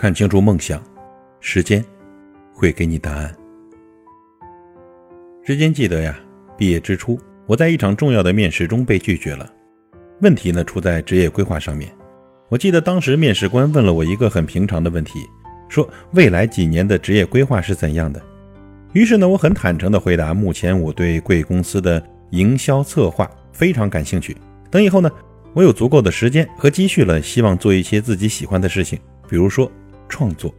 看清楚梦想，时间会给你答案。时间记得呀，毕业之初，我在一场重要的面试中被拒绝了。问题呢出在职业规划上面。我记得当时面试官问了我一个很平常的问题，说未来几年的职业规划是怎样的。于是呢，我很坦诚地回答：目前我对贵公司的营销策划非常感兴趣。等以后呢，我有足够的时间和积蓄了，希望做一些自己喜欢的事情，比如说。创作。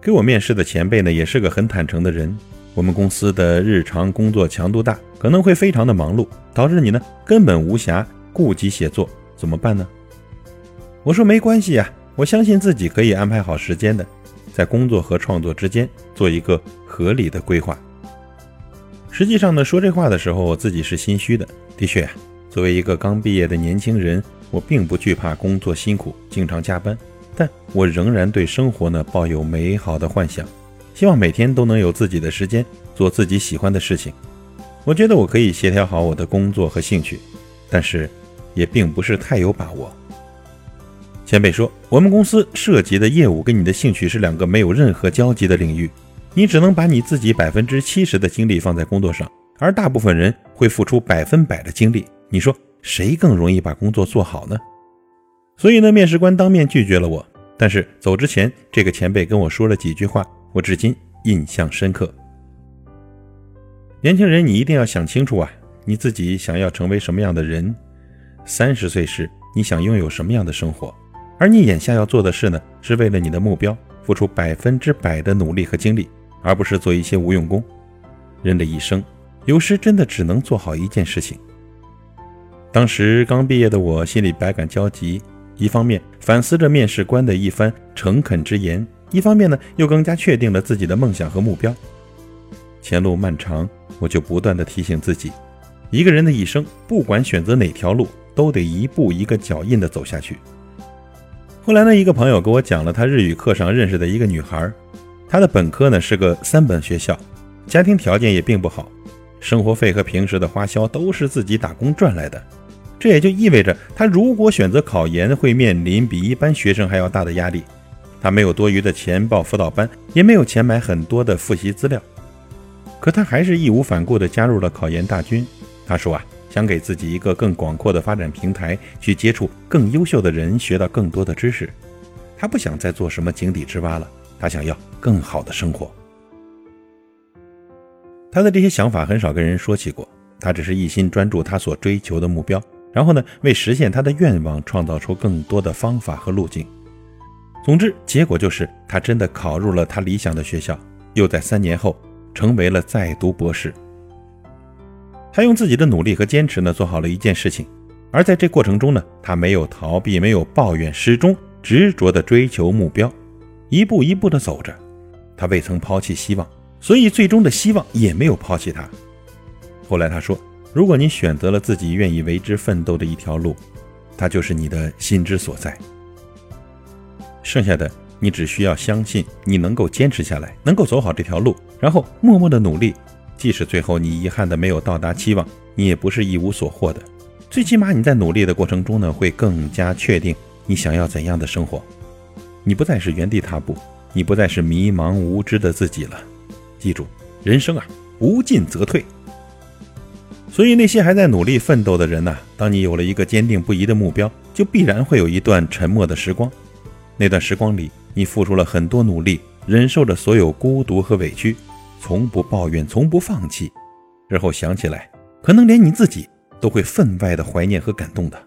给我面试的前辈呢，也是个很坦诚的人。我们公司的日常工作强度大，可能会非常的忙碌，导致你呢根本无暇顾及写作，怎么办呢？我说没关系呀，我相信自己可以安排好时间的，在工作和创作之间做一个合理的规划。实际上呢，说这话的时候，我自己是心虚的。的确，作为一个刚毕业的年轻人，我并不惧怕工作辛苦，经常加班。但我仍然对生活呢抱有美好的幻想，希望每天都能有自己的时间做自己喜欢的事情。我觉得我可以协调好我的工作和兴趣，但是也并不是太有把握。前辈说，我们公司涉及的业务跟你的兴趣是两个没有任何交集的领域，你只能把你自己百分之七十的精力放在工作上，而大部分人会付出百分百的精力。你说谁更容易把工作做好呢？所以呢，面试官当面拒绝了我。但是走之前，这个前辈跟我说了几句话，我至今印象深刻。年轻人，你一定要想清楚啊，你自己想要成为什么样的人？三十岁时，你想拥有什么样的生活？而你眼下要做的事呢，是为了你的目标付出百分之百的努力和精力，而不是做一些无用功。人的一生，有时真的只能做好一件事情。当时刚毕业的我，心里百感交集。一方面反思着面试官的一番诚恳之言，一方面呢又更加确定了自己的梦想和目标。前路漫长，我就不断的提醒自己，一个人的一生，不管选择哪条路，都得一步一个脚印的走下去。后来呢，一个朋友给我讲了他日语课上认识的一个女孩，她的本科呢是个三本学校，家庭条件也并不好，生活费和平时的花销都是自己打工赚来的。这也就意味着，他如果选择考研，会面临比一般学生还要大的压力。他没有多余的钱报辅导班，也没有钱买很多的复习资料。可他还是义无反顾地加入了考研大军。他说啊，想给自己一个更广阔的发展平台，去接触更优秀的人，学到更多的知识。他不想再做什么井底之蛙了，他想要更好的生活。他的这些想法很少跟人说起过，他只是一心专注他所追求的目标。然后呢，为实现他的愿望创造出更多的方法和路径。总之，结果就是他真的考入了他理想的学校，又在三年后成为了在读博士。他用自己的努力和坚持呢，做好了一件事情。而在这过程中呢，他没有逃避，没有抱怨，始终执着地追求目标，一步一步地走着。他未曾抛弃希望，所以最终的希望也没有抛弃他。后来他说。如果你选择了自己愿意为之奋斗的一条路，它就是你的心之所在。剩下的，你只需要相信你能够坚持下来，能够走好这条路，然后默默的努力。即使最后你遗憾的没有到达期望，你也不是一无所获的。最起码你在努力的过程中呢，会更加确定你想要怎样的生活。你不再是原地踏步，你不再是迷茫无知的自己了。记住，人生啊，不进则退。所以，那些还在努力奋斗的人呐，当你有了一个坚定不移的目标，就必然会有一段沉默的时光。那段时光里，你付出了很多努力，忍受着所有孤独和委屈，从不抱怨，从不放弃。日后想起来，可能连你自己都会分外的怀念和感动的。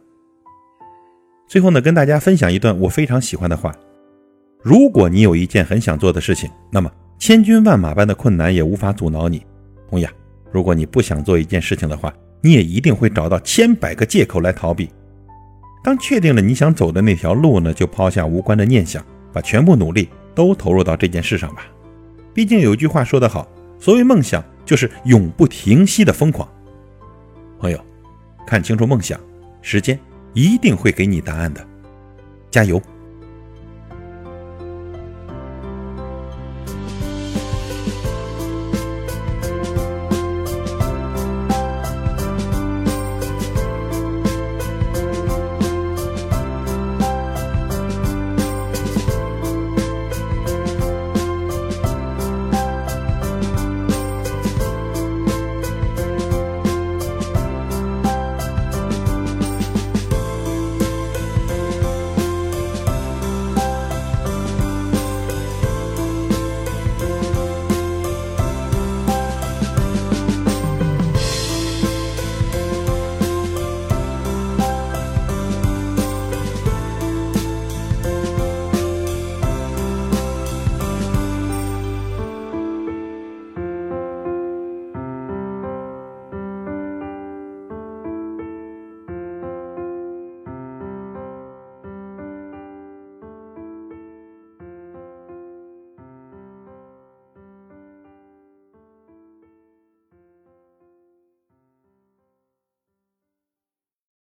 最后呢，跟大家分享一段我非常喜欢的话：如果你有一件很想做的事情，那么千军万马般的困难也无法阻挠你。同样。如果你不想做一件事情的话，你也一定会找到千百个借口来逃避。当确定了你想走的那条路呢，就抛下无关的念想，把全部努力都投入到这件事上吧。毕竟有句话说得好，所谓梦想就是永不停息的疯狂。朋友，看清楚梦想，时间一定会给你答案的。加油！